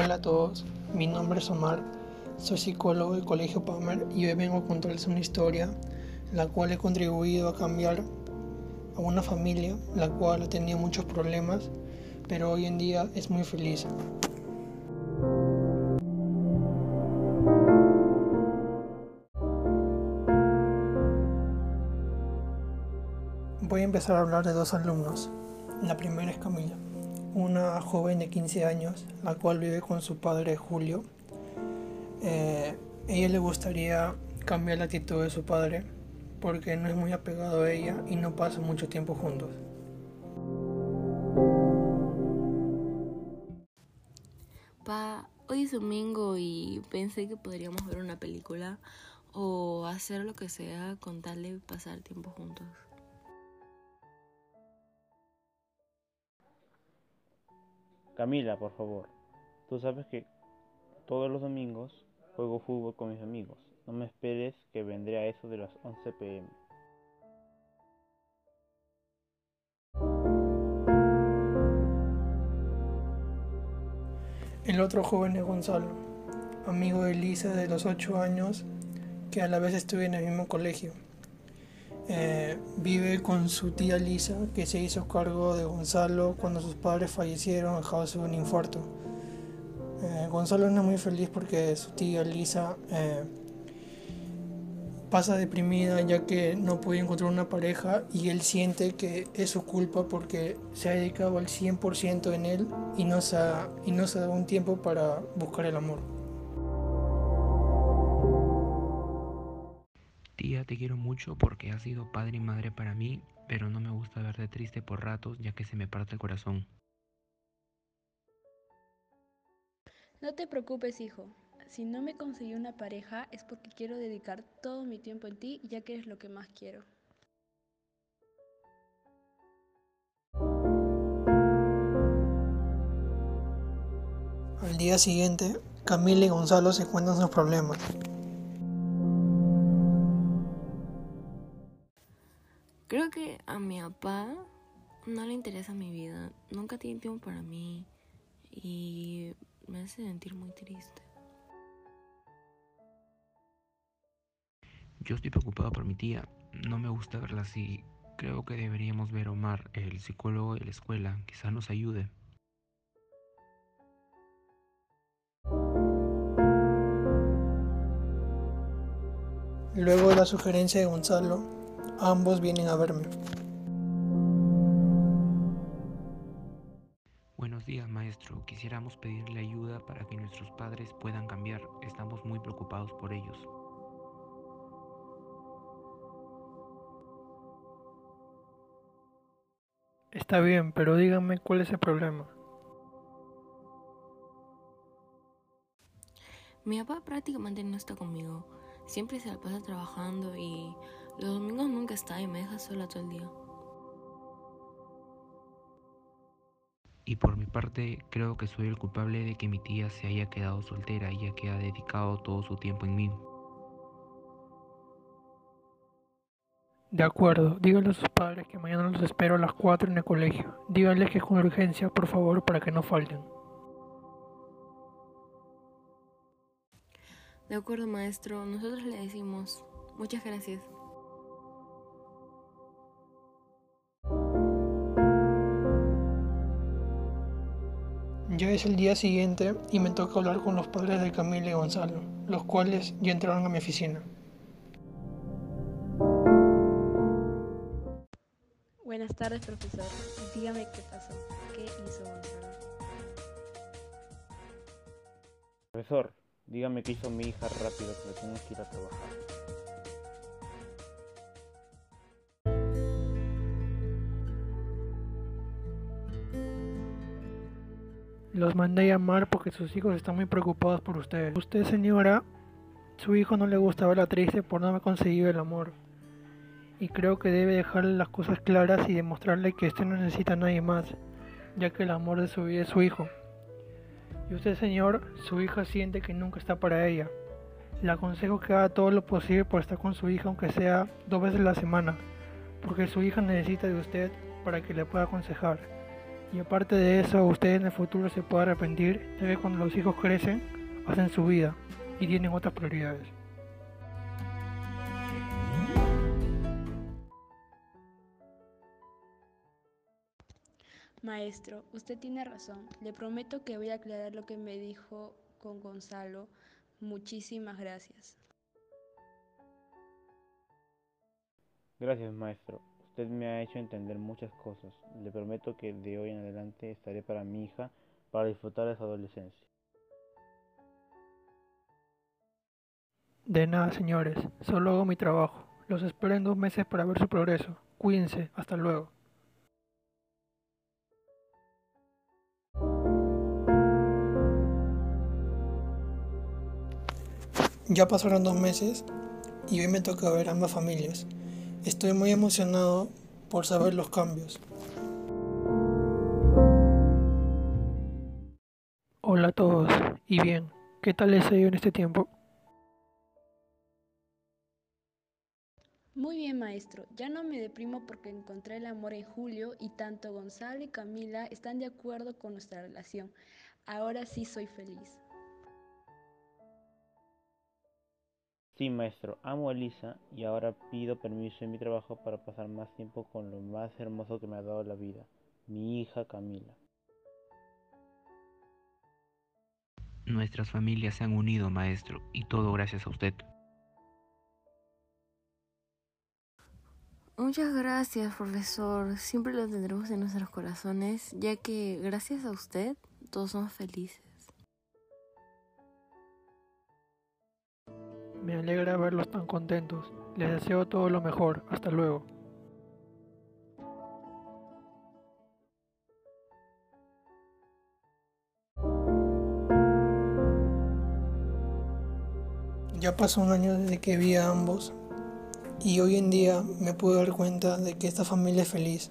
Hola a todos, mi nombre es Omar, soy psicólogo del Colegio Palmer y hoy vengo a contarles una historia la cual he contribuido a cambiar a una familia la cual tenía muchos problemas, pero hoy en día es muy feliz. Voy a empezar a hablar de dos alumnos. La primera es Camila, una joven de 15 años, la cual vive con su padre Julio. Eh, ella le gustaría cambiar la actitud de su padre porque no es muy apegado a ella y no pasa mucho tiempo juntos. Pa, hoy es domingo y pensé que podríamos ver una película o hacer lo que sea con tal de pasar tiempo juntos. Camila, por favor, tú sabes que todos los domingos juego fútbol con mis amigos. No me esperes que vendré a eso de las 11 pm. El otro joven es Gonzalo, amigo de Lisa de los 8 años, que a la vez estudia en el mismo colegio. Eh, vive con su tía Lisa, que se hizo cargo de Gonzalo cuando sus padres fallecieron a causa de un infarto. Eh, Gonzalo no es muy feliz porque su tía Lisa eh, pasa deprimida ya que no puede encontrar una pareja y él siente que es su culpa porque se ha dedicado al 100% en él y no, se y no se ha dado un tiempo para buscar el amor. Te quiero mucho porque has sido padre y madre para mí, pero no me gusta verte triste por ratos ya que se me parte el corazón. No te preocupes, hijo. Si no me conseguí una pareja es porque quiero dedicar todo mi tiempo en ti ya que eres lo que más quiero. Al día siguiente, Camila y Gonzalo se cuentan sus problemas. Mi papá no le interesa mi vida, nunca tiene tiempo para mí y me hace sentir muy triste. Yo estoy preocupado por mi tía, no me gusta verla así. Creo que deberíamos ver a Omar, el psicólogo de la escuela, quizás nos ayude. Luego de la sugerencia de Gonzalo, Ambos vienen a verme. Maestro. Quisiéramos pedirle ayuda para que nuestros padres puedan cambiar. Estamos muy preocupados por ellos. Está bien, pero díganme cuál es el problema. Mi papá prácticamente no está conmigo. Siempre se la pasa trabajando y los domingos nunca está y me deja sola todo el día. Y por mi parte, creo que soy el culpable de que mi tía se haya quedado soltera ya que ha dedicado todo su tiempo en mí. De acuerdo, díganle a sus padres que mañana los espero a las 4 en el colegio. Díganles que es con urgencia, por favor, para que no falten. De acuerdo, maestro. Nosotros le decimos. Muchas gracias. Ya es el día siguiente y me toca hablar con los padres de Camila y Gonzalo, los cuales ya entraron a mi oficina. Buenas tardes, profesor. Dígame qué pasó. ¿Qué hizo Gonzalo? Profesor, Dígame qué hizo mi hija rápido, que tengo que ir a trabajar. Los mandé a llamar porque sus hijos están muy preocupados por ustedes. Usted, señora, su hijo no le gusta verla triste por no haber conseguido el amor. Y creo que debe dejarle las cosas claras y demostrarle que usted no necesita a nadie más, ya que el amor de su vida es su hijo. Y usted, señor, su hija siente que nunca está para ella. Le aconsejo que haga todo lo posible por estar con su hija, aunque sea dos veces a la semana, porque su hija necesita de usted para que le pueda aconsejar. Y aparte de eso, usted en el futuro se puede arrepentir, ya que cuando los hijos crecen, hacen su vida y tienen otras prioridades. Maestro, usted tiene razón. Le prometo que voy a aclarar lo que me dijo con Gonzalo. Muchísimas gracias. Gracias, maestro. Usted me ha hecho entender muchas cosas. Le prometo que de hoy en adelante estaré para mi hija para disfrutar de su adolescencia. De nada, señores. Solo hago mi trabajo. Los espero en dos meses para ver su progreso. Cuídense. Hasta luego. Ya pasaron dos meses y hoy me toca ver ambas familias. Estoy muy emocionado por saber los cambios. Hola a todos, y bien, ¿qué tal les ha ido en este tiempo? Muy bien, maestro. Ya no me deprimo porque encontré el amor en Julio y tanto Gonzalo y Camila están de acuerdo con nuestra relación. Ahora sí soy feliz. Sí, maestro, amo a Elisa y ahora pido permiso en mi trabajo para pasar más tiempo con lo más hermoso que me ha dado la vida, mi hija Camila. Nuestras familias se han unido, maestro, y todo gracias a usted. Muchas gracias, profesor. Siempre lo tendremos en nuestros corazones, ya que gracias a usted todos somos felices. Me alegra verlos tan contentos. Les deseo todo lo mejor. Hasta luego. Ya pasó un año desde que vi a ambos y hoy en día me puedo dar cuenta de que esta familia es feliz.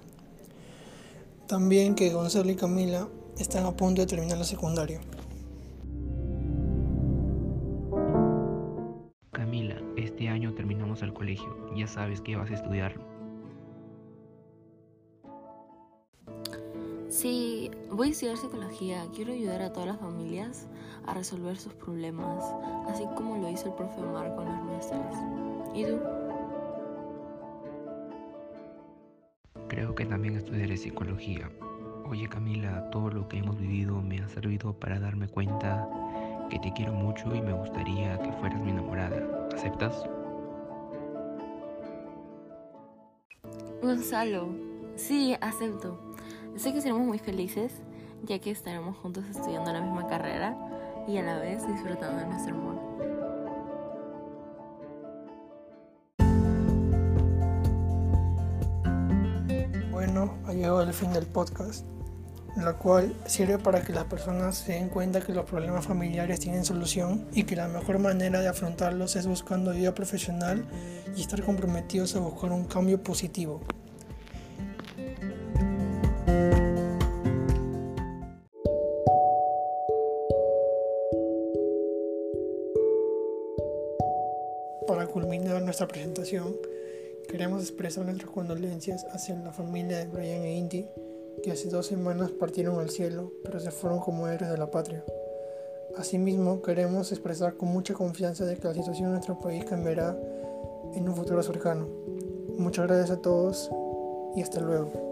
También que Gonzalo y Camila están a punto de terminar la secundaria. Terminamos el colegio. Ya sabes que vas a estudiar. Sí, voy a estudiar psicología. Quiero ayudar a todas las familias a resolver sus problemas, así como lo hizo el profe Omar con las nuestras. ¿Y tú? Creo que también estudiaré psicología. Oye Camila, todo lo que hemos vivido me ha servido para darme cuenta que te quiero mucho y me gustaría que fueras mi enamorada. ¿Aceptas? Gonzalo, sí, acepto. Sé que seremos muy felices, ya que estaremos juntos estudiando la misma carrera y a la vez disfrutando de nuestro amor. Bueno, ha llegado el fin del podcast, la cual sirve para que las personas se den cuenta que los problemas familiares tienen solución y que la mejor manera de afrontarlos es buscando ayuda profesional y estar comprometidos a buscar un cambio positivo. Para culminar nuestra presentación, queremos expresar nuestras condolencias hacia la familia de Brian e Indy, que hace dos semanas partieron al cielo, pero se fueron como héroes de la patria. Asimismo, queremos expresar con mucha confianza de que la situación en nuestro país cambiará en un futuro cercano. Muchas gracias a todos y hasta luego.